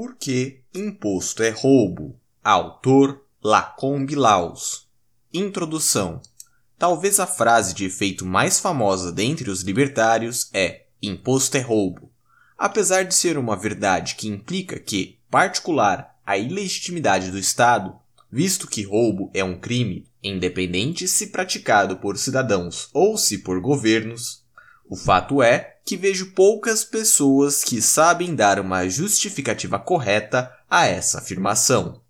Por que imposto é roubo? Autor Lacombe Laus. Introdução. Talvez a frase de efeito mais famosa dentre os libertários é imposto é roubo. Apesar de ser uma verdade que implica que, particular, a ilegitimidade do Estado, visto que roubo é um crime, independente se praticado por cidadãos ou se por governos, o fato é que vejo poucas pessoas que sabem dar uma justificativa correta a essa afirmação.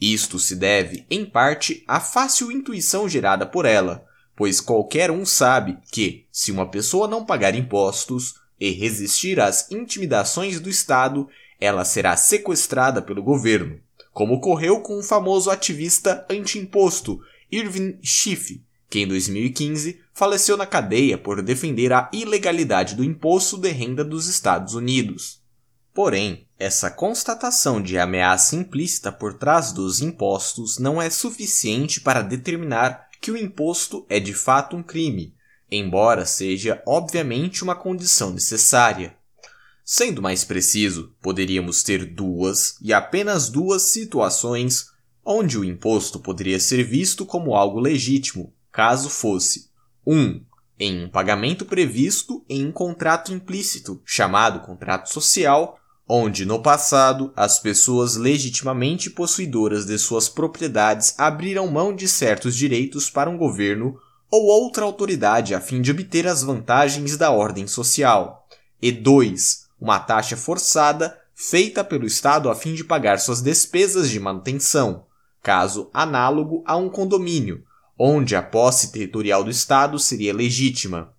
Isto se deve, em parte, à fácil intuição gerada por ela, pois qualquer um sabe que, se uma pessoa não pagar impostos e resistir às intimidações do Estado, ela será sequestrada pelo governo, como ocorreu com o famoso ativista anti-imposto Irving Schiff, que em 2015 faleceu na cadeia por defender a ilegalidade do imposto de renda dos Estados Unidos. Porém, essa constatação de ameaça implícita por trás dos impostos não é suficiente para determinar que o imposto é de fato um crime, embora seja obviamente uma condição necessária. Sendo mais preciso, poderíamos ter duas e apenas duas situações onde o imposto poderia ser visto como algo legítimo, caso fosse 1. Um, em um pagamento previsto em um contrato implícito, chamado contrato social, onde no passado as pessoas legitimamente possuidoras de suas propriedades abriram mão de certos direitos para um governo ou outra autoridade a fim de obter as vantagens da ordem social. E 2. Uma taxa forçada feita pelo Estado a fim de pagar suas despesas de manutenção, caso análogo a um condomínio, onde a posse territorial do Estado seria legítima.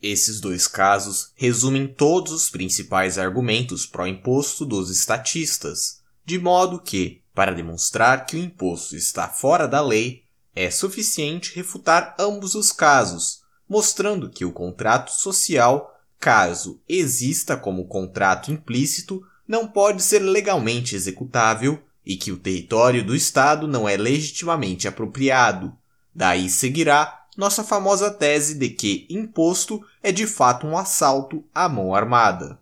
Esses dois casos resumem todos os principais argumentos pró-imposto dos estatistas, de modo que, para demonstrar que o imposto está fora da lei, é suficiente refutar ambos os casos, mostrando que o contrato social, caso exista como contrato implícito, não pode ser legalmente executável e que o território do Estado não é legitimamente apropriado. Daí seguirá nossa famosa tese de que imposto é de fato um assalto à mão armada.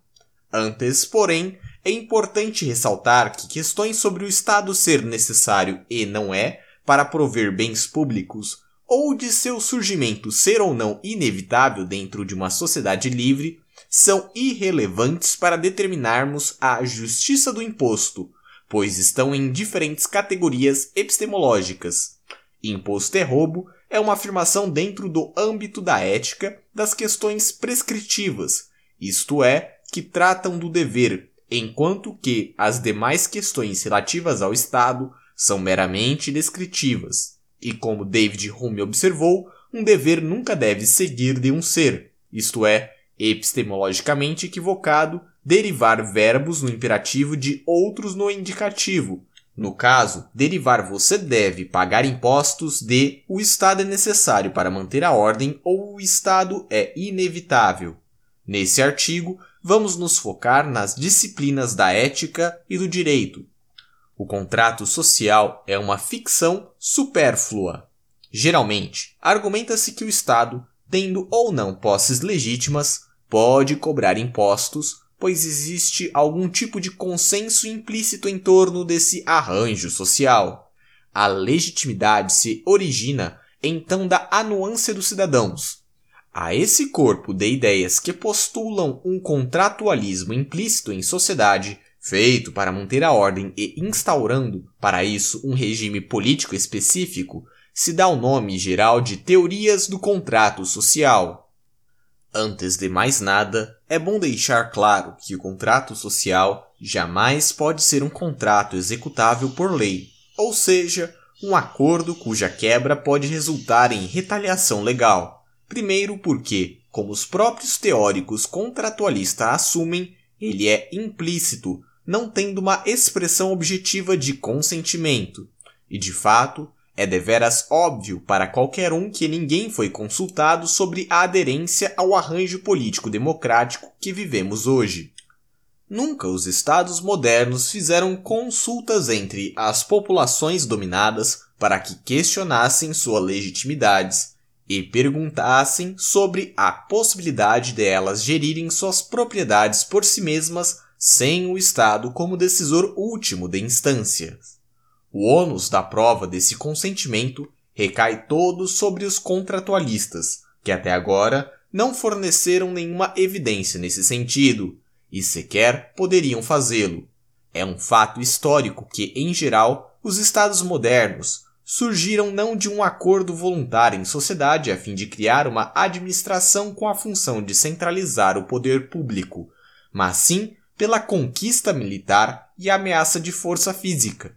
Antes, porém, é importante ressaltar que questões sobre o Estado ser necessário e não é para prover bens públicos ou de seu surgimento ser ou não inevitável dentro de uma sociedade livre são irrelevantes para determinarmos a justiça do imposto, pois estão em diferentes categorias epistemológicas. Imposto é roubo é uma afirmação dentro do âmbito da ética das questões prescritivas, isto é, que tratam do dever, enquanto que as demais questões relativas ao Estado são meramente descritivas. E como David Hume observou, um dever nunca deve seguir de um ser, isto é, epistemologicamente equivocado, derivar verbos no imperativo de outros no indicativo. No caso, derivar você deve pagar impostos de o Estado é necessário para manter a ordem ou o Estado é inevitável. Nesse artigo, vamos nos focar nas disciplinas da ética e do direito. O contrato social é uma ficção supérflua. Geralmente, argumenta-se que o Estado, tendo ou não posses legítimas, pode cobrar impostos, pois existe algum tipo de consenso implícito em torno desse arranjo social. A legitimidade se origina então da anuância dos cidadãos. A esse corpo de ideias que postulam um contratualismo implícito em sociedade, feito para manter a ordem e instaurando para isso um regime político específico, se dá o nome geral de teorias do contrato social. Antes de mais nada, é bom deixar claro que o contrato social jamais pode ser um contrato executável por lei, ou seja, um acordo cuja quebra pode resultar em retaliação legal. Primeiro, porque, como os próprios teóricos contratualistas assumem, ele é implícito, não tendo uma expressão objetiva de consentimento. E de fato, é deveras óbvio para qualquer um que ninguém foi consultado sobre a aderência ao arranjo político democrático que vivemos hoje. Nunca os estados modernos fizeram consultas entre as populações dominadas para que questionassem suas legitimidades e perguntassem sobre a possibilidade de elas gerirem suas propriedades por si mesmas sem o Estado como decisor último de instância. O ônus da prova desse consentimento recai todo sobre os contratualistas, que até agora não forneceram nenhuma evidência nesse sentido, e sequer poderiam fazê-lo. É um fato histórico que, em geral, os Estados modernos surgiram não de um acordo voluntário em sociedade a fim de criar uma administração com a função de centralizar o poder público, mas sim pela conquista militar e ameaça de força física.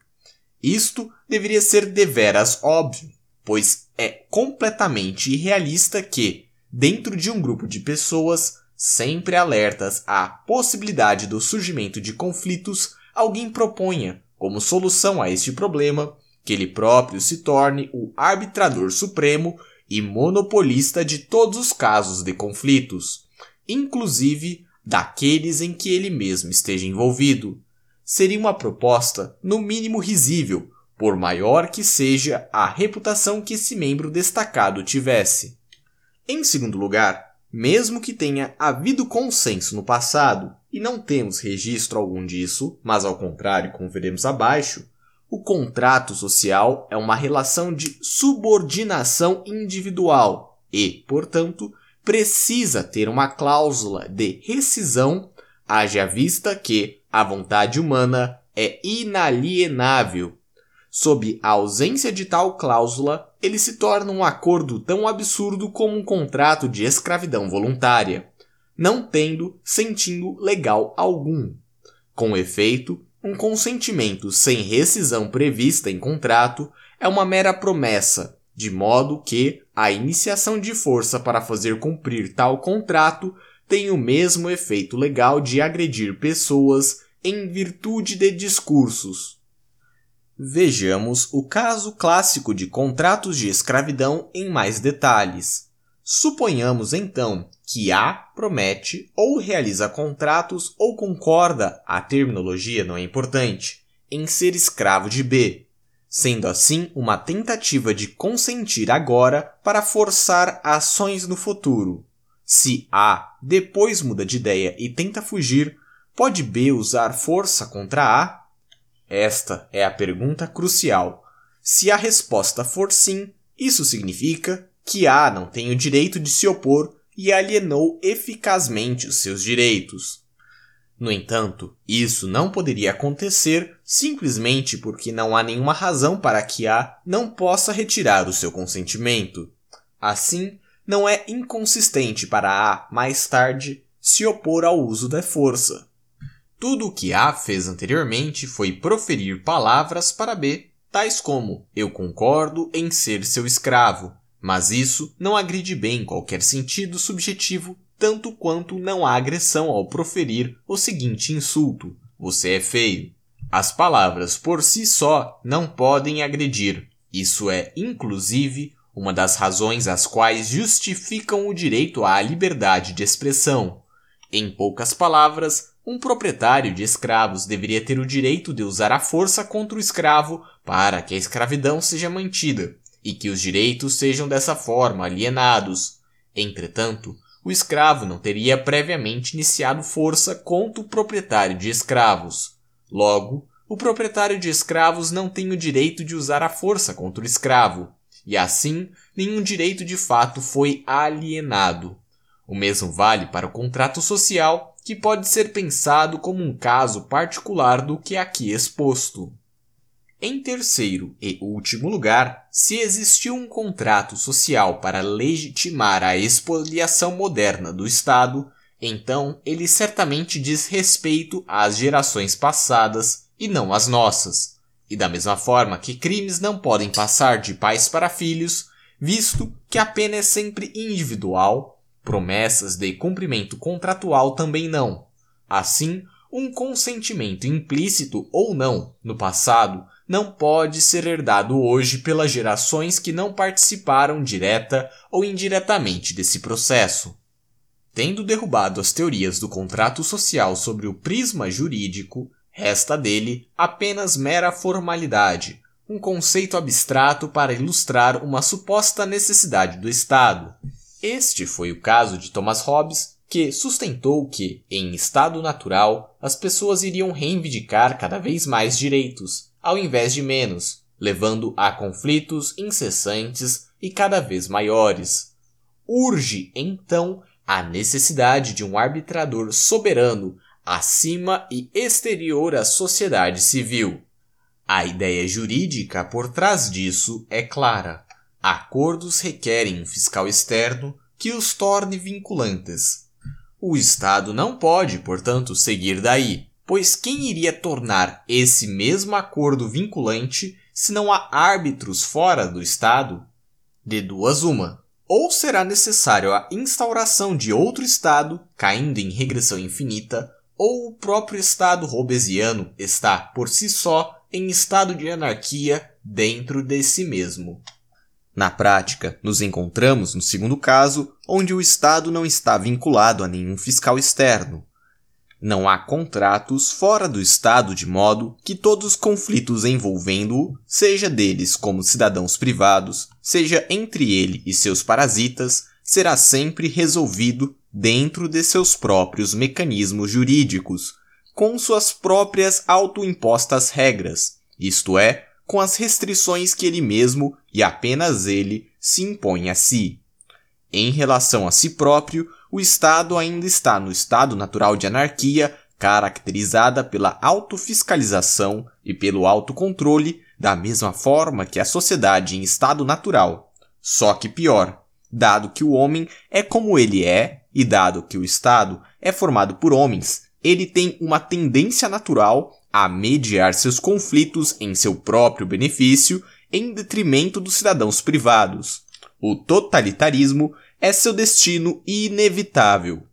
Isto deveria ser deveras óbvio, pois é completamente irrealista que, dentro de um grupo de pessoas sempre alertas à possibilidade do surgimento de conflitos, alguém proponha, como solução a este problema, que ele próprio se torne o arbitrador supremo e monopolista de todos os casos de conflitos, inclusive daqueles em que ele mesmo esteja envolvido. Seria uma proposta, no mínimo risível, por maior que seja a reputação que esse membro destacado tivesse. Em segundo lugar, mesmo que tenha havido consenso no passado, e não temos registro algum disso, mas ao contrário, como veremos abaixo, o contrato social é uma relação de subordinação individual e, portanto, precisa ter uma cláusula de rescisão, haja vista que a vontade humana é inalienável. Sob a ausência de tal cláusula, ele se torna um acordo tão absurdo como um contrato de escravidão voluntária, não tendo sentido legal algum. Com efeito, um consentimento sem rescisão prevista em contrato é uma mera promessa, de modo que a iniciação de força para fazer cumprir tal contrato tem o mesmo efeito legal de agredir pessoas em virtude de discursos. Vejamos o caso clássico de contratos de escravidão em mais detalhes. Suponhamos então que A promete ou realiza contratos ou concorda, a terminologia não é importante, em ser escravo de B, sendo assim uma tentativa de consentir agora para forçar ações no futuro. Se A depois muda de ideia e tenta fugir, pode B usar força contra A? Esta é a pergunta crucial. Se a resposta for sim, isso significa que A não tem o direito de se opor e alienou eficazmente os seus direitos. No entanto, isso não poderia acontecer simplesmente porque não há nenhuma razão para que A não possa retirar o seu consentimento. Assim, não é inconsistente para A, mais tarde, se opor ao uso da força. Tudo o que A fez anteriormente foi proferir palavras para B, tais como: Eu concordo em ser seu escravo, mas isso não agride bem qualquer sentido subjetivo tanto quanto não há agressão ao proferir o seguinte insulto: Você é feio. As palavras por si só não podem agredir. Isso é, inclusive, uma das razões as quais justificam o direito à liberdade de expressão. Em poucas palavras, um proprietário de escravos deveria ter o direito de usar a força contra o escravo para que a escravidão seja mantida e que os direitos sejam dessa forma alienados. Entretanto, o escravo não teria previamente iniciado força contra o proprietário de escravos. Logo, o proprietário de escravos não tem o direito de usar a força contra o escravo, e assim nenhum direito de fato foi alienado. O mesmo vale para o contrato social, que pode ser pensado como um caso particular do que aqui exposto. Em terceiro e último lugar, se existiu um contrato social para legitimar a expoliação moderna do Estado, então ele certamente diz respeito às gerações passadas e não às nossas. E da mesma forma que crimes não podem passar de pais para filhos, visto que a pena é sempre individual, promessas de cumprimento contratual também não. Assim, um consentimento implícito ou não no passado não pode ser herdado hoje pelas gerações que não participaram direta ou indiretamente desse processo. Tendo derrubado as teorias do contrato social sobre o prisma jurídico, resta dele apenas mera formalidade, um conceito abstrato para ilustrar uma suposta necessidade do Estado. Este foi o caso de Thomas Hobbes, que sustentou que, em estado natural, as pessoas iriam reivindicar cada vez mais direitos, ao invés de menos, levando a conflitos incessantes e cada vez maiores. Urge, então, a necessidade de um arbitrador soberano acima e exterior à sociedade civil. A ideia jurídica por trás disso é clara. Acordos requerem um fiscal externo que os torne vinculantes. O Estado não pode, portanto, seguir daí, pois quem iria tornar esse mesmo acordo vinculante se não há árbitros fora do Estado? De duas uma. Ou será necessário a instauração de outro Estado, caindo em regressão infinita, ou o próprio Estado robesiano está, por si só, em estado de anarquia dentro de si mesmo. Na prática, nos encontramos no segundo caso, onde o Estado não está vinculado a nenhum fiscal externo. Não há contratos fora do Estado de modo que todos os conflitos envolvendo-o, seja deles como cidadãos privados, seja entre ele e seus parasitas, será sempre resolvido dentro de seus próprios mecanismos jurídicos, com suas próprias autoimpostas regras, isto é, com as restrições que ele mesmo e apenas ele se impõe a si. Em relação a si próprio, o Estado ainda está no estado natural de anarquia, caracterizada pela autofiscalização e pelo autocontrole, da mesma forma que a sociedade em estado natural. Só que pior, dado que o homem é como ele é e dado que o Estado é formado por homens, ele tem uma tendência natural a mediar seus conflitos em seu próprio benefício em detrimento dos cidadãos privados. O totalitarismo é seu destino inevitável.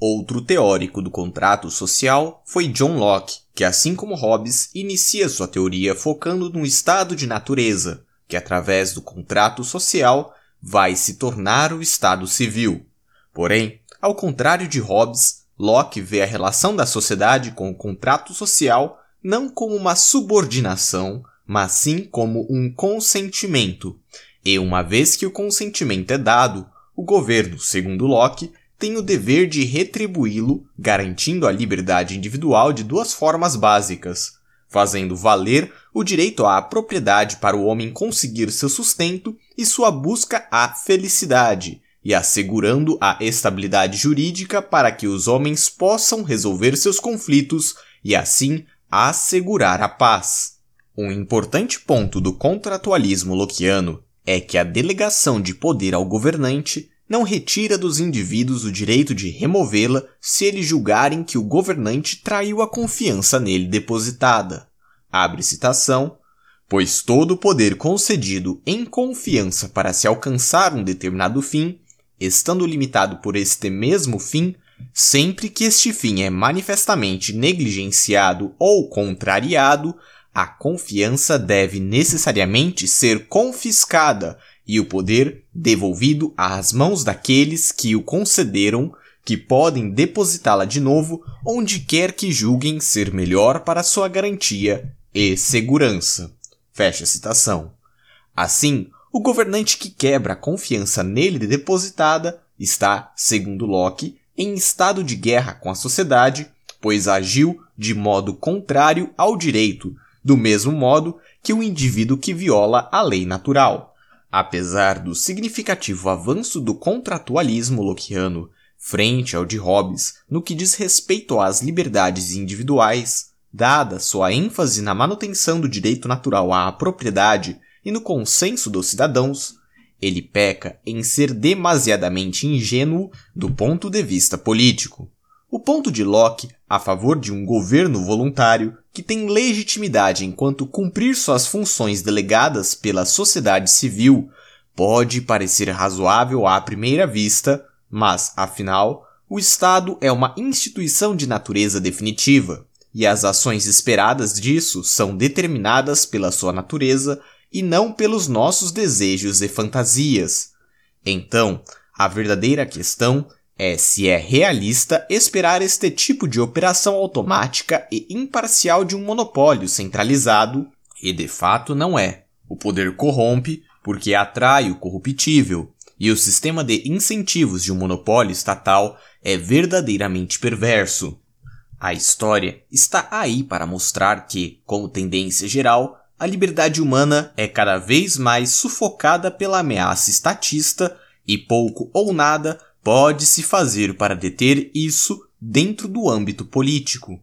Outro teórico do contrato social foi John Locke, que, assim como Hobbes, inicia sua teoria focando no estado de natureza, que através do contrato social vai se tornar o estado civil. Porém, ao contrário de Hobbes, Locke vê a relação da sociedade com o contrato social não como uma subordinação, mas sim como um consentimento. E uma vez que o consentimento é dado, o governo, segundo Locke, tem o dever de retribuí-lo, garantindo a liberdade individual de duas formas básicas, fazendo valer o direito à propriedade para o homem conseguir seu sustento e sua busca à felicidade, e assegurando a estabilidade jurídica para que os homens possam resolver seus conflitos e assim assegurar a paz. Um importante ponto do contratualismo lockeano é que a delegação de poder ao governante não retira dos indivíduos o direito de removê-la se eles julgarem que o governante traiu a confiança nele depositada. Abre citação. Pois todo o poder concedido em confiança para se alcançar um determinado fim estando limitado por este mesmo fim, sempre que este fim é manifestamente negligenciado ou contrariado, a confiança deve necessariamente ser confiscada e o poder devolvido às mãos daqueles que o concederam, que podem depositá-la de novo onde quer que julguem ser melhor para sua garantia e segurança. Fecha a citação. Assim, o governante que quebra a confiança nele depositada está, segundo Locke, em estado de guerra com a sociedade, pois agiu de modo contrário ao direito, do mesmo modo que o indivíduo que viola a lei natural. Apesar do significativo avanço do contratualismo lockeano frente ao de Hobbes no que diz respeito às liberdades individuais, dada sua ênfase na manutenção do direito natural à propriedade e no consenso dos cidadãos, ele peca em ser demasiadamente ingênuo do ponto de vista político. O ponto de Locke a favor de um governo voluntário que tem legitimidade enquanto cumprir suas funções delegadas pela sociedade civil pode parecer razoável à primeira vista, mas, afinal, o Estado é uma instituição de natureza definitiva, e as ações esperadas disso são determinadas pela sua natureza e não pelos nossos desejos e fantasias. Então, a verdadeira questão é se é realista esperar este tipo de operação automática e imparcial de um monopólio centralizado, e de fato não é. O poder corrompe porque atrai o corruptível, e o sistema de incentivos de um monopólio estatal é verdadeiramente perverso. A história está aí para mostrar que, como tendência geral, a liberdade humana é cada vez mais sufocada pela ameaça estatista e pouco ou nada pode se fazer para deter isso dentro do âmbito político.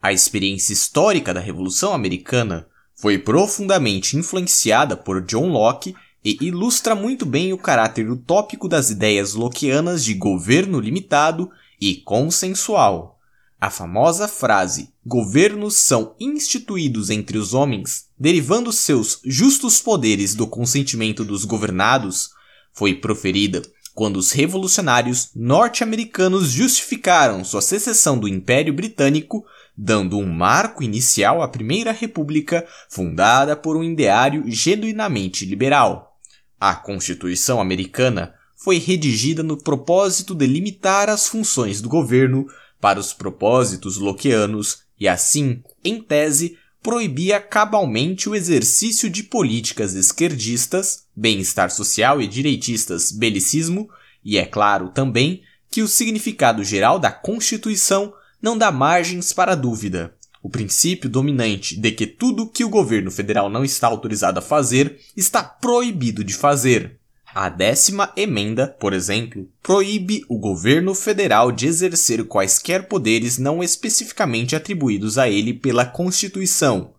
A experiência histórica da Revolução Americana foi profundamente influenciada por John Locke e ilustra muito bem o caráter utópico das ideias lockeanas de governo limitado e consensual. A famosa frase governos são instituídos entre os homens, derivando seus justos poderes do consentimento dos governados, foi proferida quando os revolucionários norte-americanos justificaram sua secessão do Império Britânico, dando um marco inicial à Primeira República, fundada por um ideário genuinamente liberal. A Constituição americana foi redigida no propósito de limitar as funções do governo para os propósitos lockeanos e, assim, em tese, proibia cabalmente o exercício de políticas esquerdistas, bem-estar social e direitistas, belicismo, e é claro também que o significado geral da Constituição não dá margens para dúvida. O princípio dominante de que tudo que o governo federal não está autorizado a fazer está proibido de fazer. A décima emenda, por exemplo, proíbe o governo federal de exercer quaisquer poderes não especificamente atribuídos a ele pela Constituição.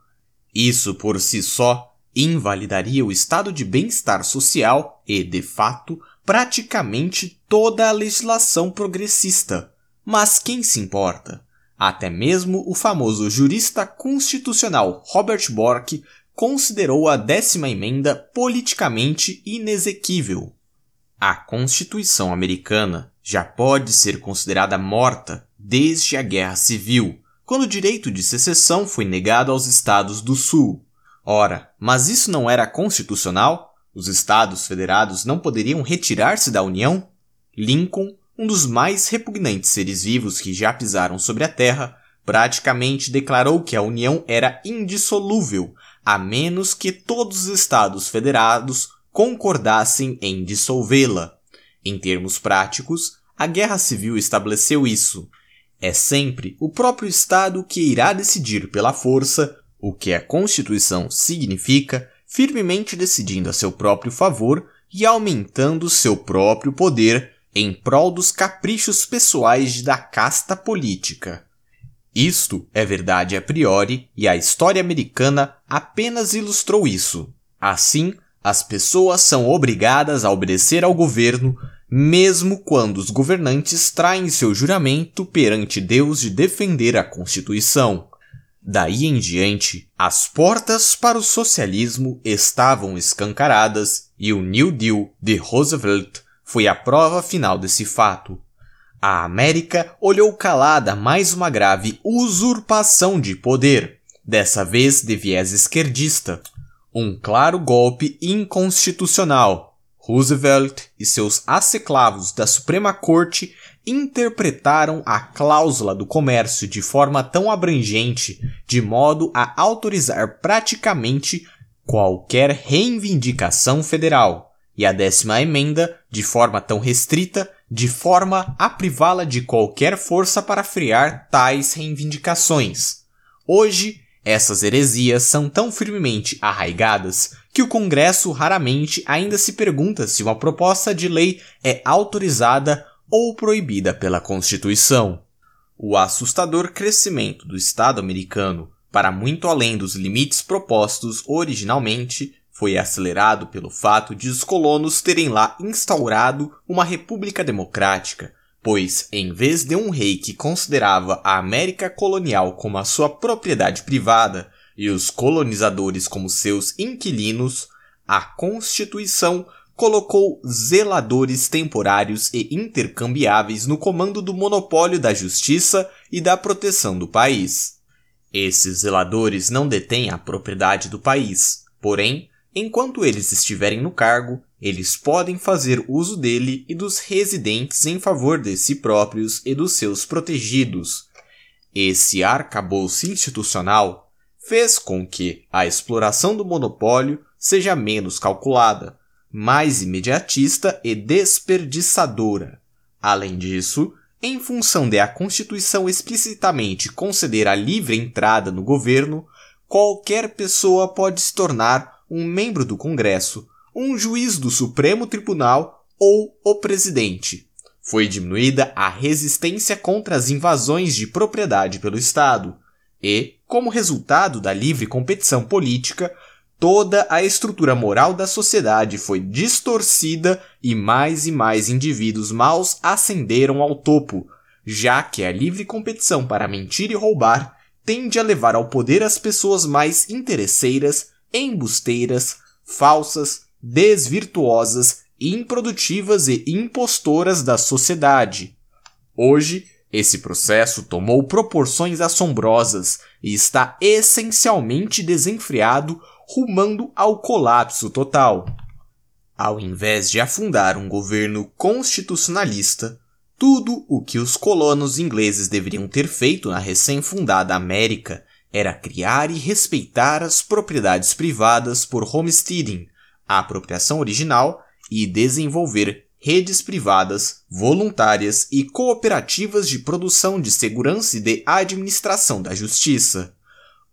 Isso por si só invalidaria o estado de bem-estar social e, de fato, praticamente toda a legislação progressista. Mas quem se importa? Até mesmo o famoso jurista constitucional Robert Bork considerou a décima emenda politicamente inexequível. A Constituição americana já pode ser considerada morta desde a Guerra Civil, quando o direito de secessão foi negado aos estados do Sul. Ora, mas isso não era constitucional? Os estados federados não poderiam retirar-se da União? Lincoln um dos mais repugnantes seres vivos que já pisaram sobre a Terra, praticamente declarou que a União era indissolúvel, a menos que todos os Estados federados concordassem em dissolvê-la. Em termos práticos, a Guerra Civil estabeleceu isso. É sempre o próprio Estado que irá decidir pela força o que a Constituição significa, firmemente decidindo a seu próprio favor e aumentando seu próprio poder em prol dos caprichos pessoais da casta política. Isto é verdade a priori e a história americana apenas ilustrou isso. Assim, as pessoas são obrigadas a obedecer ao governo, mesmo quando os governantes traem seu juramento perante Deus de defender a Constituição. Daí em diante, as portas para o socialismo estavam escancaradas e o New Deal de Roosevelt foi a prova final desse fato. A América olhou calada mais uma grave usurpação de poder, dessa vez de viés esquerdista. Um claro golpe inconstitucional. Roosevelt e seus asseclavos da Suprema Corte interpretaram a cláusula do comércio de forma tão abrangente, de modo a autorizar praticamente qualquer reivindicação federal e a décima emenda, de forma tão restrita, de forma a privá-la de qualquer força para frear tais reivindicações. Hoje, essas heresias são tão firmemente arraigadas que o Congresso raramente ainda se pergunta se uma proposta de lei é autorizada ou proibida pela Constituição. O assustador crescimento do Estado americano para muito além dos limites propostos originalmente foi acelerado pelo fato de os colonos terem lá instaurado uma república democrática, pois, em vez de um rei que considerava a América colonial como a sua propriedade privada e os colonizadores como seus inquilinos, a Constituição colocou zeladores temporários e intercambiáveis no comando do monopólio da justiça e da proteção do país. Esses zeladores não detêm a propriedade do país, porém, Enquanto eles estiverem no cargo, eles podem fazer uso dele e dos residentes em favor de si próprios e dos seus protegidos. Esse arcabouço institucional fez com que a exploração do monopólio seja menos calculada, mais imediatista e desperdiçadora. Além disso, em função de a Constituição explicitamente conceder a livre entrada no governo, qualquer pessoa pode se tornar um membro do Congresso, um juiz do Supremo Tribunal ou o presidente. Foi diminuída a resistência contra as invasões de propriedade pelo Estado e, como resultado da livre competição política, toda a estrutura moral da sociedade foi distorcida e mais e mais indivíduos maus ascenderam ao topo, já que a livre competição para mentir e roubar tende a levar ao poder as pessoas mais interesseiras, embusteiras, falsas, desvirtuosas, improdutivas e impostoras da sociedade. Hoje, esse processo tomou proporções assombrosas e está essencialmente desenfreado rumando ao colapso total. Ao invés de afundar um governo constitucionalista, tudo o que os colonos ingleses deveriam ter feito na recém-fundada América era criar e respeitar as propriedades privadas por homesteading, a apropriação original, e desenvolver redes privadas, voluntárias e cooperativas de produção de segurança e de administração da justiça.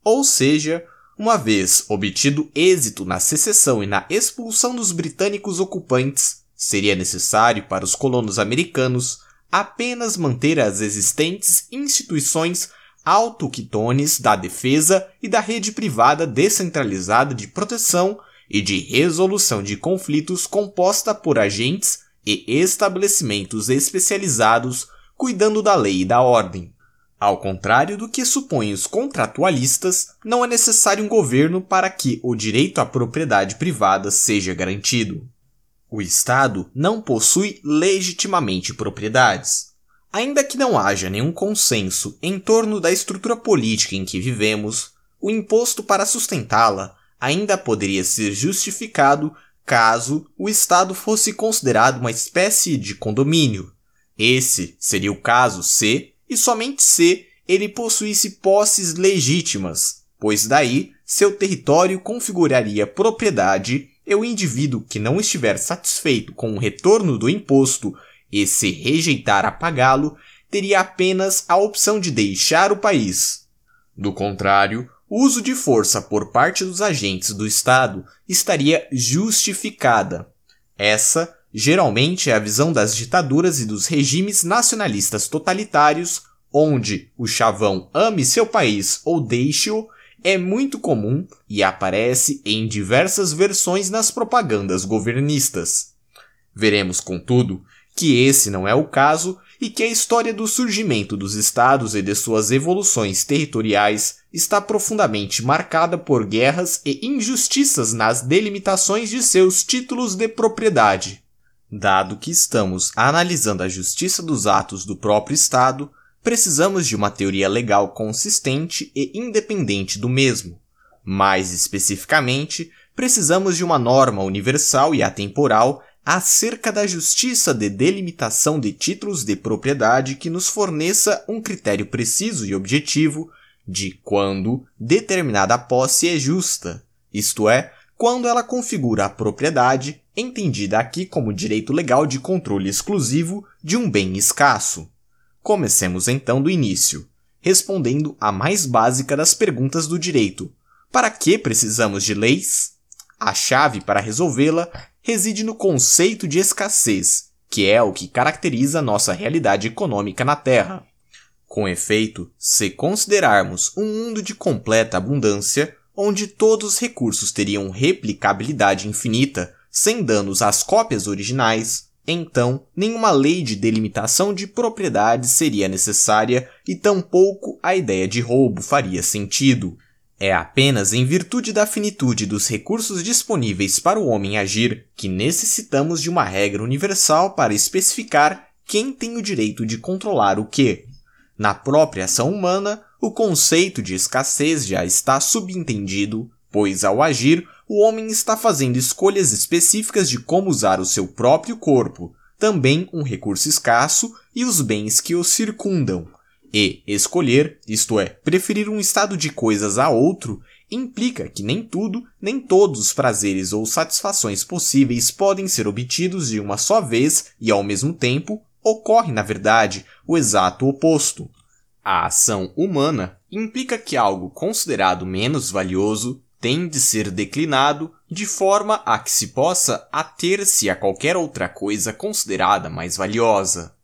Ou seja, uma vez obtido êxito na secessão e na expulsão dos britânicos ocupantes, seria necessário para os colonos americanos apenas manter as existentes instituições autoqutones da defesa e da rede privada descentralizada de proteção e de resolução de conflitos composta por agentes e estabelecimentos especializados cuidando da lei e da ordem. Ao contrário do que supõem os contratualistas, não é necessário um governo para que o direito à propriedade privada seja garantido. O Estado não possui legitimamente propriedades. Ainda que não haja nenhum consenso em torno da estrutura política em que vivemos, o imposto para sustentá-la ainda poderia ser justificado caso o Estado fosse considerado uma espécie de condomínio. Esse seria o caso se e somente se ele possuísse posses legítimas, pois daí seu território configuraria propriedade e o indivíduo que não estiver satisfeito com o retorno do imposto e se rejeitar a pagá-lo, teria apenas a opção de deixar o país. Do contrário, o uso de força por parte dos agentes do Estado estaria justificada. Essa Geralmente é a visão das ditaduras e dos regimes nacionalistas totalitários, onde o chavão ame seu país ou deixe-o, é muito comum e aparece em diversas versões nas propagandas governistas. Veremos, contudo, que esse não é o caso e que a história do surgimento dos estados e de suas evoluções territoriais está profundamente marcada por guerras e injustiças nas delimitações de seus títulos de propriedade. Dado que estamos analisando a justiça dos atos do próprio Estado, precisamos de uma teoria legal consistente e independente do mesmo. Mais especificamente, precisamos de uma norma universal e atemporal acerca da justiça de delimitação de títulos de propriedade que nos forneça um critério preciso e objetivo de quando determinada posse é justa, isto é, quando ela configura a propriedade entendida aqui como direito legal de controle exclusivo de um bem escasso. Comecemos então do início, respondendo a mais básica das perguntas do direito: para que precisamos de leis? A chave para resolvê-la reside no conceito de escassez, que é o que caracteriza nossa realidade econômica na Terra. Com efeito, se considerarmos um mundo de completa abundância, onde todos os recursos teriam replicabilidade infinita, sem danos às cópias originais, então nenhuma lei de delimitação de propriedade seria necessária e tampouco a ideia de roubo faria sentido. É apenas em virtude da finitude dos recursos disponíveis para o homem agir que necessitamos de uma regra universal para especificar quem tem o direito de controlar o que. Na própria ação humana, o conceito de escassez já está subentendido, pois ao agir, o homem está fazendo escolhas específicas de como usar o seu próprio corpo, também um recurso escasso, e os bens que o circundam. E escolher, isto é, preferir um estado de coisas a outro, implica que nem tudo, nem todos os prazeres ou satisfações possíveis podem ser obtidos de uma só vez e ao mesmo tempo ocorre, na verdade, o exato oposto. A ação humana implica que algo considerado menos valioso tem de ser declinado de forma a que se possa ater-se a qualquer outra coisa considerada mais valiosa.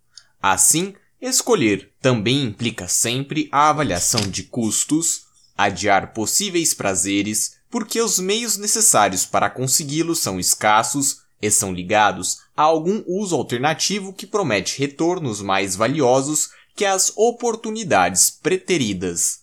Assim, escolher também implica sempre a avaliação de custos, adiar possíveis prazeres, porque os meios necessários para consegui-los são escassos e são ligados a algum uso alternativo que promete retornos mais valiosos que as oportunidades preteridas.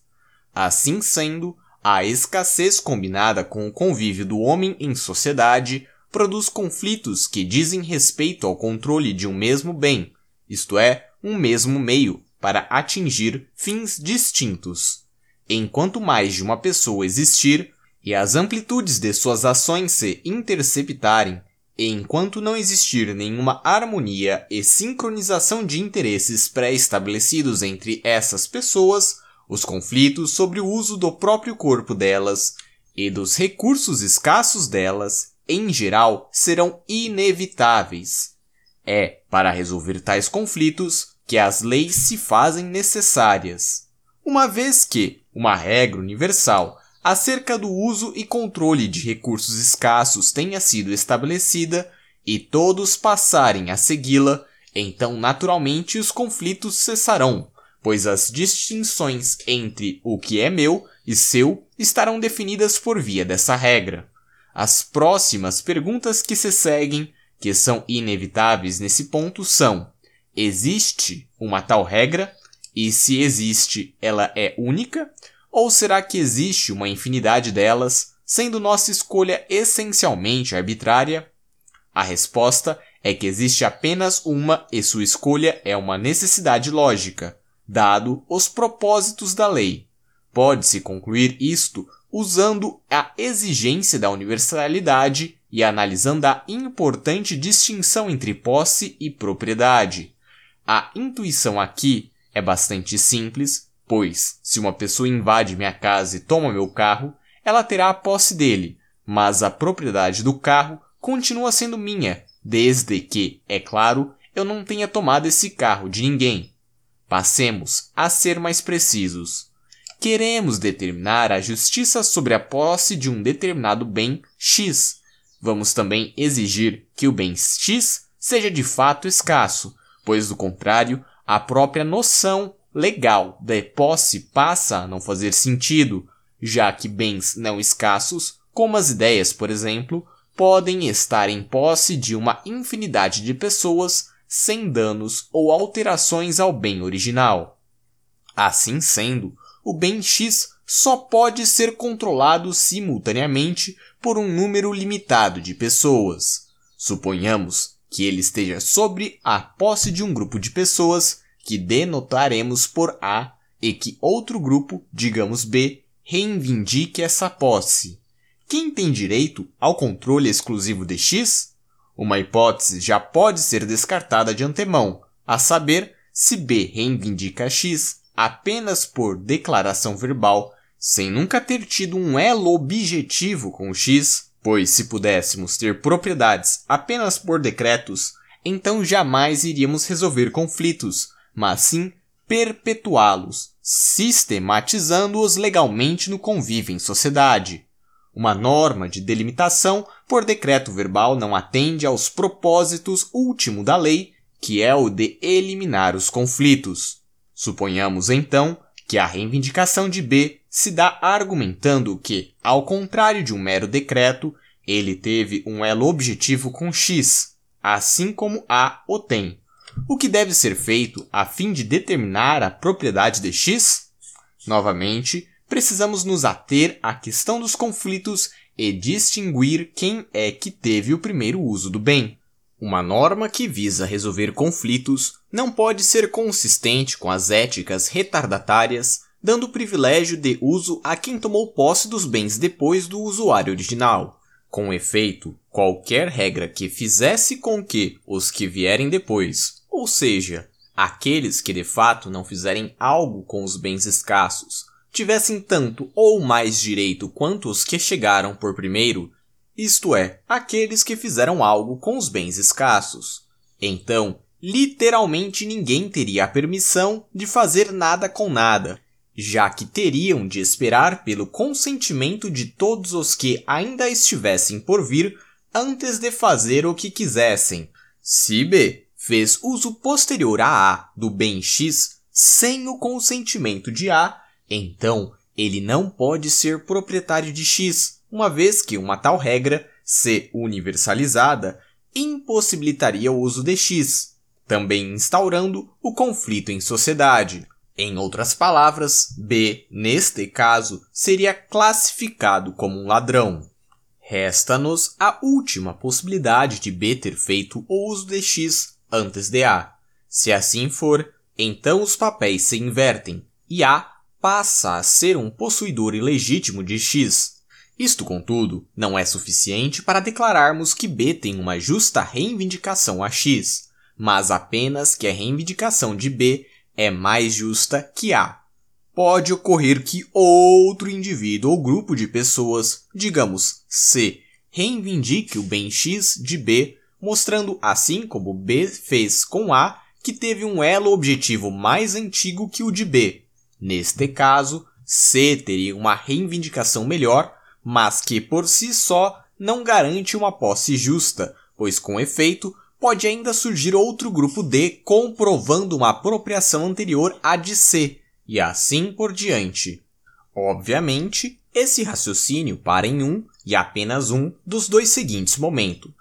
Assim sendo, a escassez combinada com o convívio do homem em sociedade produz conflitos que dizem respeito ao controle de um mesmo bem, isto é, um mesmo meio, para atingir fins distintos. Enquanto mais de uma pessoa existir e as amplitudes de suas ações se interceptarem, enquanto não existir nenhuma harmonia e sincronização de interesses pré-estabelecidos entre essas pessoas, os conflitos sobre o uso do próprio corpo delas e dos recursos escassos delas, em geral, serão inevitáveis. É para resolver tais conflitos que as leis se fazem necessárias, uma vez que uma regra universal acerca do uso e controle de recursos escassos tenha sido estabelecida e todos passarem a segui-la, então naturalmente os conflitos cessarão pois as distinções entre o que é meu e seu estarão definidas por via dessa regra. As próximas perguntas que se seguem, que são inevitáveis nesse ponto, são: existe uma tal regra? E se existe, ela é única? Ou será que existe uma infinidade delas, sendo nossa escolha essencialmente arbitrária? A resposta é que existe apenas uma e sua escolha é uma necessidade lógica dado os propósitos da lei. Pode-se concluir isto usando a exigência da universalidade e analisando a importante distinção entre posse e propriedade. A intuição aqui é bastante simples, pois se uma pessoa invade minha casa e toma meu carro, ela terá a posse dele, mas a propriedade do carro continua sendo minha, desde que, é claro, eu não tenha tomado esse carro de ninguém. Passemos a ser mais precisos. Queremos determinar a justiça sobre a posse de um determinado bem X. Vamos também exigir que o bem X seja de fato escasso, pois do contrário, a própria noção legal da posse passa a não fazer sentido, já que bens não escassos, como as ideias, por exemplo, podem estar em posse de uma infinidade de pessoas sem danos ou alterações ao bem original. Assim sendo, o bem X só pode ser controlado simultaneamente por um número limitado de pessoas. Suponhamos que ele esteja sobre a posse de um grupo de pessoas que denotaremos por A e que outro grupo, digamos B, reivindique essa posse. Quem tem direito ao controle exclusivo de X? Uma hipótese já pode ser descartada de antemão, a saber, se B reivindica X apenas por declaração verbal, sem nunca ter tido um elo objetivo com X, pois se pudéssemos ter propriedades apenas por decretos, então jamais iríamos resolver conflitos, mas sim perpetuá-los, sistematizando-os legalmente no convívio em sociedade. Uma norma de delimitação por decreto verbal não atende aos propósitos último da lei, que é o de eliminar os conflitos. Suponhamos então que a reivindicação de B se dá argumentando que, ao contrário de um mero decreto, ele teve um elo objetivo com X, assim como A o tem. O que deve ser feito a fim de determinar a propriedade de X? Novamente, precisamos nos ater à questão dos conflitos e distinguir quem é que teve o primeiro uso do bem. Uma norma que visa resolver conflitos não pode ser consistente com as éticas retardatárias, dando privilégio de uso a quem tomou posse dos bens depois do usuário original. Com efeito, qualquer regra que fizesse com que os que vierem depois, ou seja, Aqueles que de fato não fizerem algo com os bens escassos, tivessem tanto ou mais direito quanto os que chegaram por primeiro, isto é, aqueles que fizeram algo com os bens escassos. Então, literalmente ninguém teria a permissão de fazer nada com nada, já que teriam de esperar pelo consentimento de todos os que ainda estivessem por vir antes de fazer o que quisessem. Se B fez uso posterior a A do bem X sem o consentimento de A, então ele não pode ser proprietário de X, uma vez que uma tal regra, se universalizada, impossibilitaria o uso de X, também instaurando o conflito em sociedade. Em outras palavras, B, neste caso, seria classificado como um ladrão. Resta-nos a última possibilidade de B ter feito o uso de X antes de A. Se assim for, então os papéis se invertem e A passa a ser um possuidor ilegítimo de X. Isto, contudo, não é suficiente para declararmos que B tem uma justa reivindicação a X, mas apenas que a reivindicação de B é mais justa que A. Pode ocorrer que outro indivíduo ou grupo de pessoas, digamos C, reivindique o bem X de B, mostrando assim como B fez com A que teve um elo objetivo mais antigo que o de B. Neste caso, C teria uma reivindicação melhor, mas que por si só não garante uma posse justa, pois com efeito pode ainda surgir outro grupo D comprovando uma apropriação anterior à de C, e assim por diante. Obviamente, esse raciocínio para em um e apenas um dos dois seguintes momentos.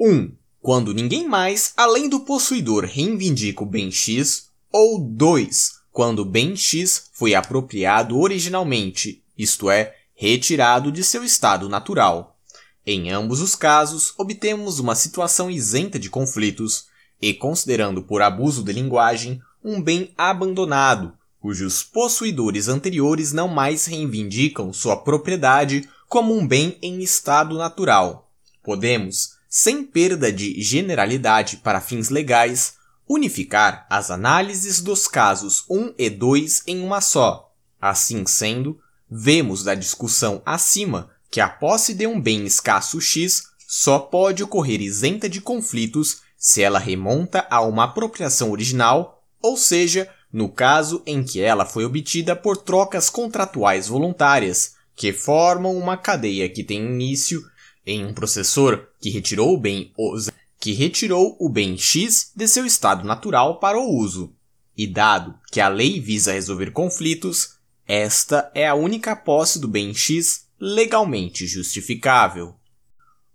1. Um, quando ninguém mais, além do possuidor, reivindica o bem X, ou 2. Quando o bem X foi apropriado originalmente, isto é, retirado de seu estado natural. Em ambos os casos, obtemos uma situação isenta de conflitos e, considerando por abuso de linguagem, um bem abandonado, cujos possuidores anteriores não mais reivindicam sua propriedade como um bem em estado natural. Podemos, sem perda de generalidade para fins legais, unificar as análises dos casos 1 e 2 em uma só. Assim sendo, vemos da discussão acima que a posse de um bem escasso X só pode ocorrer isenta de conflitos se ela remonta a uma apropriação original, ou seja, no caso em que ela foi obtida por trocas contratuais voluntárias, que formam uma cadeia que tem início em um processor que retirou o bem que retirou o bem X de seu estado natural para o uso. E dado que a lei visa resolver conflitos, esta é a única posse do bem X legalmente justificável.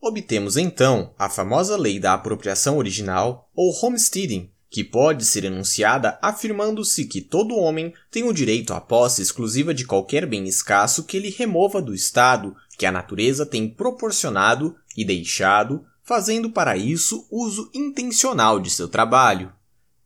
Obtemos então a famosa lei da apropriação original, ou homesteading, que pode ser enunciada afirmando-se que todo homem tem o direito à posse exclusiva de qualquer bem escasso que ele remova do estado que a natureza tem proporcionado e deixado, fazendo para isso uso intencional de seu trabalho.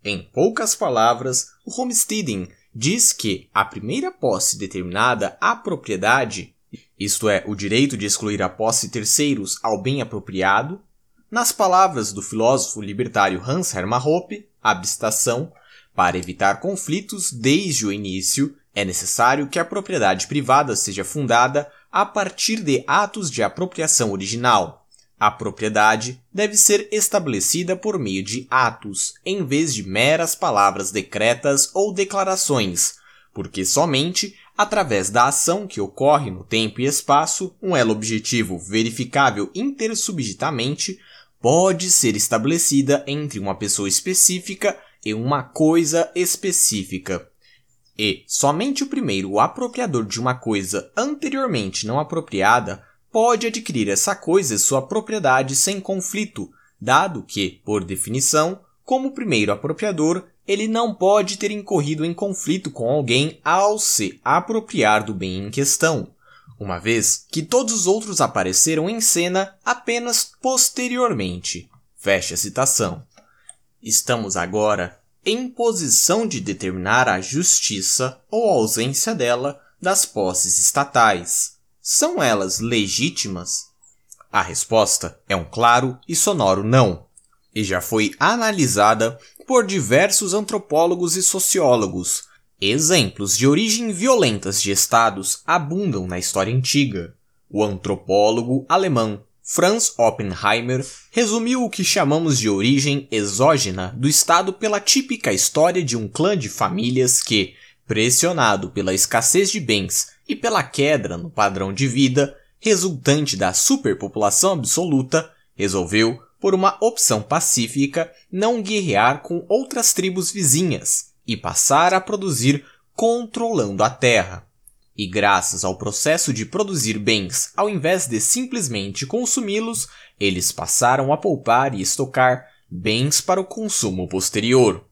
Em poucas palavras, o homesteading diz que a primeira posse determinada à propriedade isto é, o direito de excluir a posse de terceiros ao bem apropriado, nas palavras do filósofo libertário Hans Hermann Hoppe, abstação, para evitar conflitos desde o início, é necessário que a propriedade privada seja fundada a partir de atos de apropriação original. A propriedade deve ser estabelecida por meio de atos, em vez de meras palavras decretas ou declarações, porque somente através da ação que ocorre no tempo e espaço, um elo objetivo verificável intersubjitamente pode ser estabelecida entre uma pessoa específica e uma coisa específica. E somente o primeiro apropriador de uma coisa anteriormente não apropriada pode adquirir essa coisa e sua propriedade sem conflito, dado que, por definição, como primeiro apropriador, ele não pode ter incorrido em conflito com alguém ao se apropriar do bem em questão, uma vez que todos os outros apareceram em cena apenas posteriormente. Fecha a citação. Estamos agora em posição de determinar a justiça ou ausência dela das posses estatais. São elas legítimas? A resposta é um claro e sonoro não e já foi analisada por diversos antropólogos e sociólogos. Exemplos de origem violentas de estados abundam na história antiga. O antropólogo alemão Franz Oppenheimer resumiu o que chamamos de origem exógena do Estado pela típica história de um clã de famílias que, pressionado pela escassez de bens e pela queda no padrão de vida resultante da superpopulação absoluta, resolveu, por uma opção pacífica, não guerrear com outras tribos vizinhas e passar a produzir controlando a terra e graças ao processo de produzir bens ao invés de simplesmente consumi-los, eles passaram a poupar e estocar bens para o consumo posterior.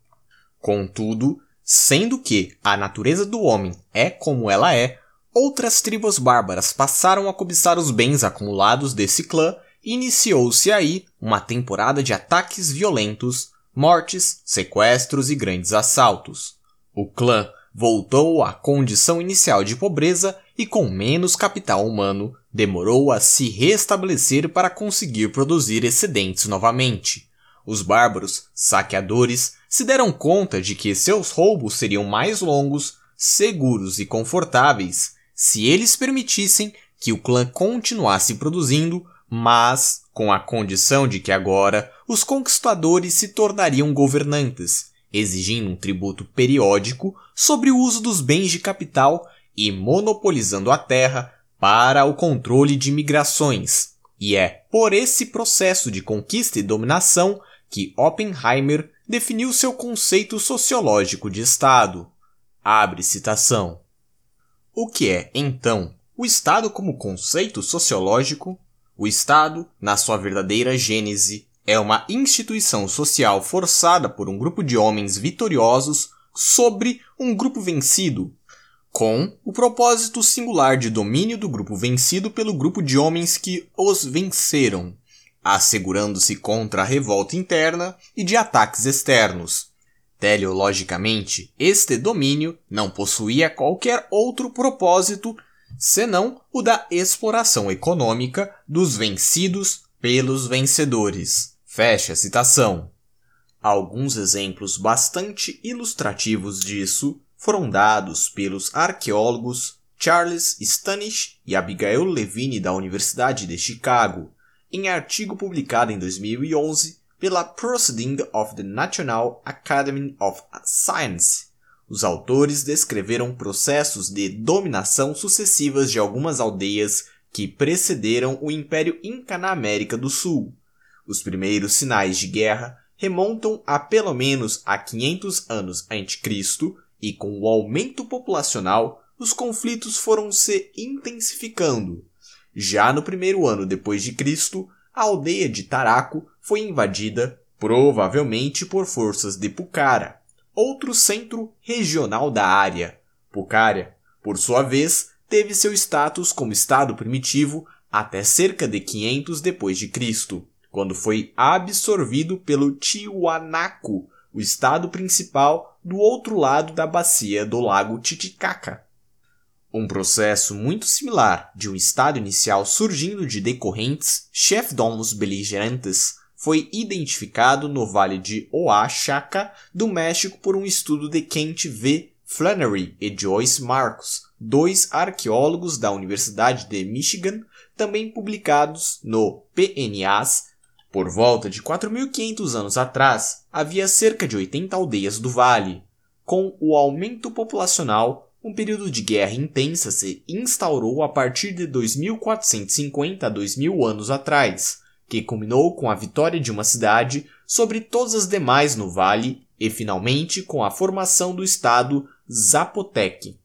Contudo, sendo que a natureza do homem é como ela é, outras tribos bárbaras passaram a cobiçar os bens acumulados desse clã e iniciou-se aí uma temporada de ataques violentos, mortes, sequestros e grandes assaltos. O clã voltou à condição inicial de pobreza e com menos capital humano, demorou a se restabelecer para conseguir produzir excedentes novamente. Os bárbaros, saqueadores, se deram conta de que seus roubos seriam mais longos, seguros e confortáveis se eles permitissem que o clã continuasse produzindo, mas com a condição de que agora os conquistadores se tornariam governantes exigindo um tributo periódico sobre o uso dos bens de capital e monopolizando a terra para o controle de migrações. E é por esse processo de conquista e dominação que Oppenheimer definiu seu conceito sociológico de Estado. Abre citação. O que é, então, o Estado como conceito sociológico? O Estado, na sua verdadeira gênese, é uma instituição social forçada por um grupo de homens vitoriosos sobre um grupo vencido, com o propósito singular de domínio do grupo vencido pelo grupo de homens que os venceram, assegurando-se contra a revolta interna e de ataques externos. Teleologicamente, este domínio não possuía qualquer outro propósito senão o da exploração econômica dos vencidos pelos vencedores. Fecha a citação. Alguns exemplos bastante ilustrativos disso foram dados pelos arqueólogos Charles Stanish e Abigail Levine da Universidade de Chicago, em artigo publicado em 2011 pela Proceeding of the National Academy of Science. Os autores descreveram processos de dominação sucessivas de algumas aldeias que precederam o Império Inca na América do Sul. Os primeiros sinais de guerra remontam a pelo menos a 500 anos a.C. e com o aumento populacional, os conflitos foram se intensificando. Já no primeiro ano depois de Cristo, a aldeia de Taraco foi invadida, provavelmente por forças de Pucara, outro centro regional da área. Pucara, por sua vez, teve seu status como estado primitivo até cerca de 500 depois de Cristo quando foi absorvido pelo Tiwanaku, o estado principal do outro lado da bacia do lago Titicaca. Um processo muito similar de um estado inicial surgindo de decorrentes chefdomos beligerantes foi identificado no vale de Oaxaca, do México, por um estudo de Kent V. Flannery e Joyce Marcos, dois arqueólogos da Universidade de Michigan, também publicados no PNAS por volta de 4.500 anos atrás, havia cerca de 80 aldeias do vale. Com o aumento populacional, um período de guerra intensa se instaurou a partir de 2450 a 2000 anos atrás, que culminou com a vitória de uma cidade sobre todas as demais no vale e finalmente com a formação do estado Zapotec.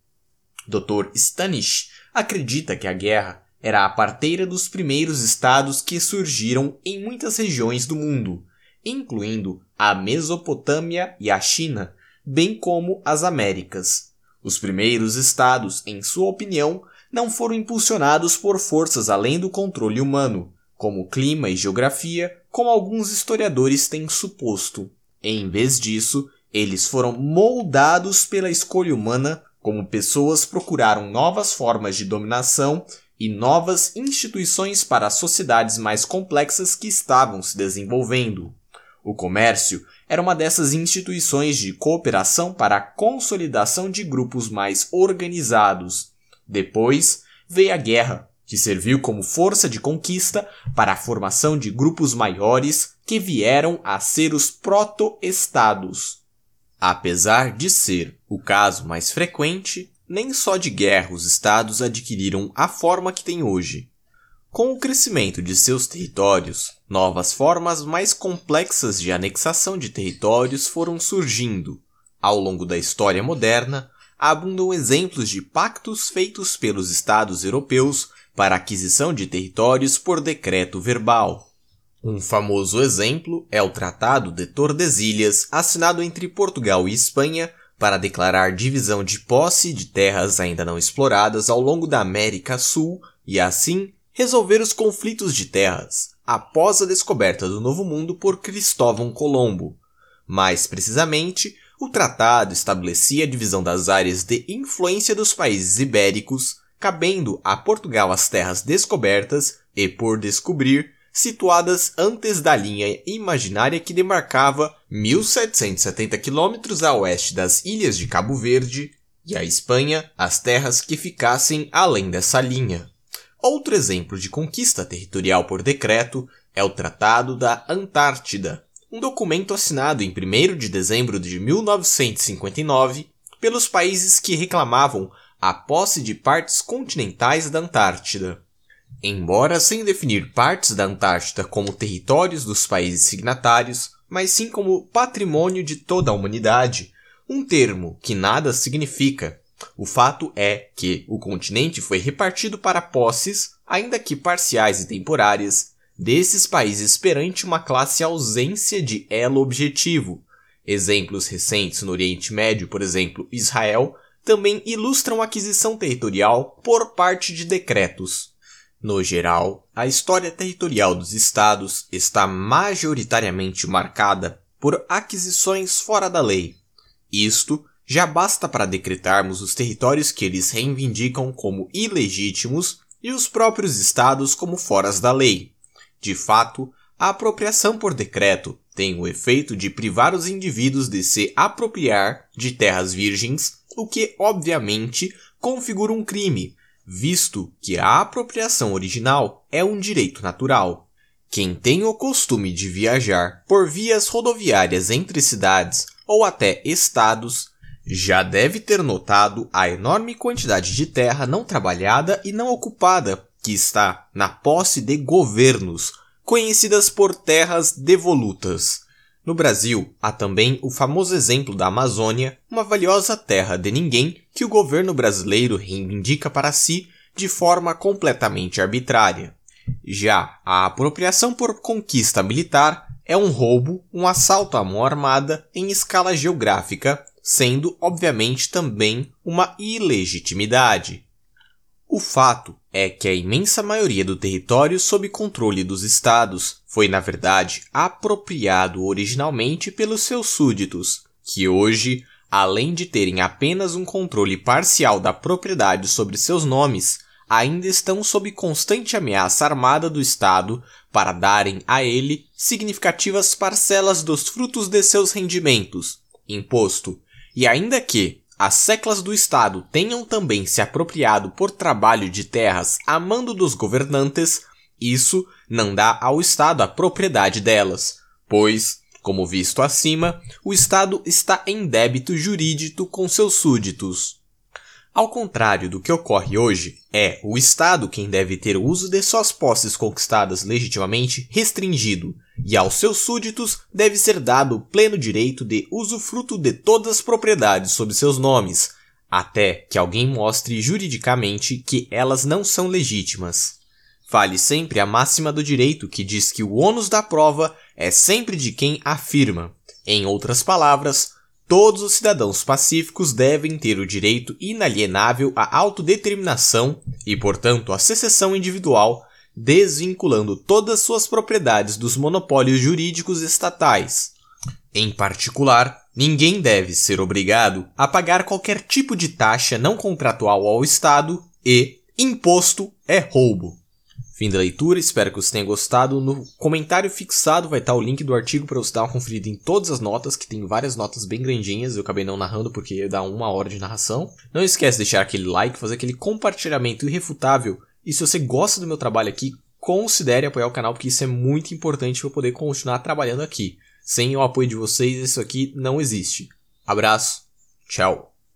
Dr. Stanish acredita que a guerra era a parteira dos primeiros estados que surgiram em muitas regiões do mundo, incluindo a Mesopotâmia e a China, bem como as Américas. Os primeiros estados, em sua opinião, não foram impulsionados por forças além do controle humano, como clima e geografia, como alguns historiadores têm suposto. Em vez disso, eles foram moldados pela escolha humana como pessoas procuraram novas formas de dominação e novas instituições para as sociedades mais complexas que estavam se desenvolvendo. O comércio era uma dessas instituições de cooperação para a consolidação de grupos mais organizados. Depois veio a guerra, que serviu como força de conquista para a formação de grupos maiores que vieram a ser os proto-estados. Apesar de ser o caso mais frequente, nem só de guerra os estados adquiriram a forma que têm hoje. Com o crescimento de seus territórios, novas formas mais complexas de anexação de territórios foram surgindo. Ao longo da história moderna, abundam exemplos de pactos feitos pelos estados europeus para aquisição de territórios por decreto verbal. Um famoso exemplo é o Tratado de Tordesilhas, assinado entre Portugal e Espanha para declarar divisão de posse de terras ainda não exploradas ao longo da América Sul e, assim, resolver os conflitos de terras após a descoberta do Novo Mundo por Cristóvão Colombo. Mais precisamente, o tratado estabelecia a divisão das áreas de influência dos países ibéricos, cabendo a Portugal as terras descobertas e por descobrir, situadas antes da linha imaginária que demarcava 1770 quilômetros a oeste das ilhas de Cabo Verde, e a Espanha as terras que ficassem além dessa linha. Outro exemplo de conquista territorial por decreto é o Tratado da Antártida, um documento assinado em 1 de dezembro de 1959 pelos países que reclamavam a posse de partes continentais da Antártida. Embora sem definir partes da Antártida como territórios dos países signatários, mas sim como patrimônio de toda a humanidade, um termo que nada significa. O fato é que o continente foi repartido para posses, ainda que parciais e temporárias, desses países perante uma classe ausência de elo objetivo. Exemplos recentes no Oriente Médio, por exemplo, Israel, também ilustram aquisição territorial por parte de decretos. No geral, a história territorial dos estados está majoritariamente marcada por aquisições fora da lei. Isto já basta para decretarmos os territórios que eles reivindicam como ilegítimos e os próprios estados como foras da lei. De fato, a apropriação por decreto tem o efeito de privar os indivíduos de se apropriar de terras virgens, o que, obviamente, configura um crime, visto que a apropriação original é um direito natural. Quem tem o costume de viajar por vias rodoviárias entre cidades ou até estados já deve ter notado a enorme quantidade de terra não trabalhada e não ocupada que está na posse de governos, conhecidas por terras devolutas. No Brasil, há também o famoso exemplo da Amazônia, uma valiosa terra de ninguém que o governo brasileiro reivindica para si de forma completamente arbitrária. Já a apropriação por conquista militar é um roubo, um assalto à mão armada em escala geográfica, sendo obviamente também uma ilegitimidade. O fato é que a imensa maioria do território sob controle dos estados foi, na verdade, apropriado originalmente pelos seus súditos, que hoje, além de terem apenas um controle parcial da propriedade sobre seus nomes, ainda estão sob constante ameaça armada do Estado para darem a ele significativas parcelas dos frutos de seus rendimentos, imposto, e ainda que, as seclas do Estado tenham também se apropriado por trabalho de terras a mando dos governantes, isso não dá ao Estado a propriedade delas, pois, como visto acima, o Estado está em débito jurídico com seus súditos. Ao contrário do que ocorre hoje, é o Estado quem deve ter o uso de suas posses conquistadas legitimamente restringido, e aos seus súditos deve ser dado o pleno direito de usufruto de todas as propriedades sob seus nomes, até que alguém mostre juridicamente que elas não são legítimas. Fale sempre a máxima do direito que diz que o ônus da prova é sempre de quem afirma. Em outras palavras, Todos os cidadãos pacíficos devem ter o direito inalienável à autodeterminação e, portanto, à secessão individual, desvinculando todas suas propriedades dos monopólios jurídicos estatais. Em particular, ninguém deve ser obrigado a pagar qualquer tipo de taxa não contratual ao Estado e imposto é roubo. Fim da leitura, espero que você tenha gostado. No comentário fixado vai estar o link do artigo para você dar uma conferida em todas as notas, que tem várias notas bem grandinhas, eu acabei não narrando porque dá uma hora de narração. Não esquece de deixar aquele like, fazer aquele compartilhamento irrefutável. E se você gosta do meu trabalho aqui, considere apoiar o canal, porque isso é muito importante para eu poder continuar trabalhando aqui. Sem o apoio de vocês, isso aqui não existe. Abraço, tchau!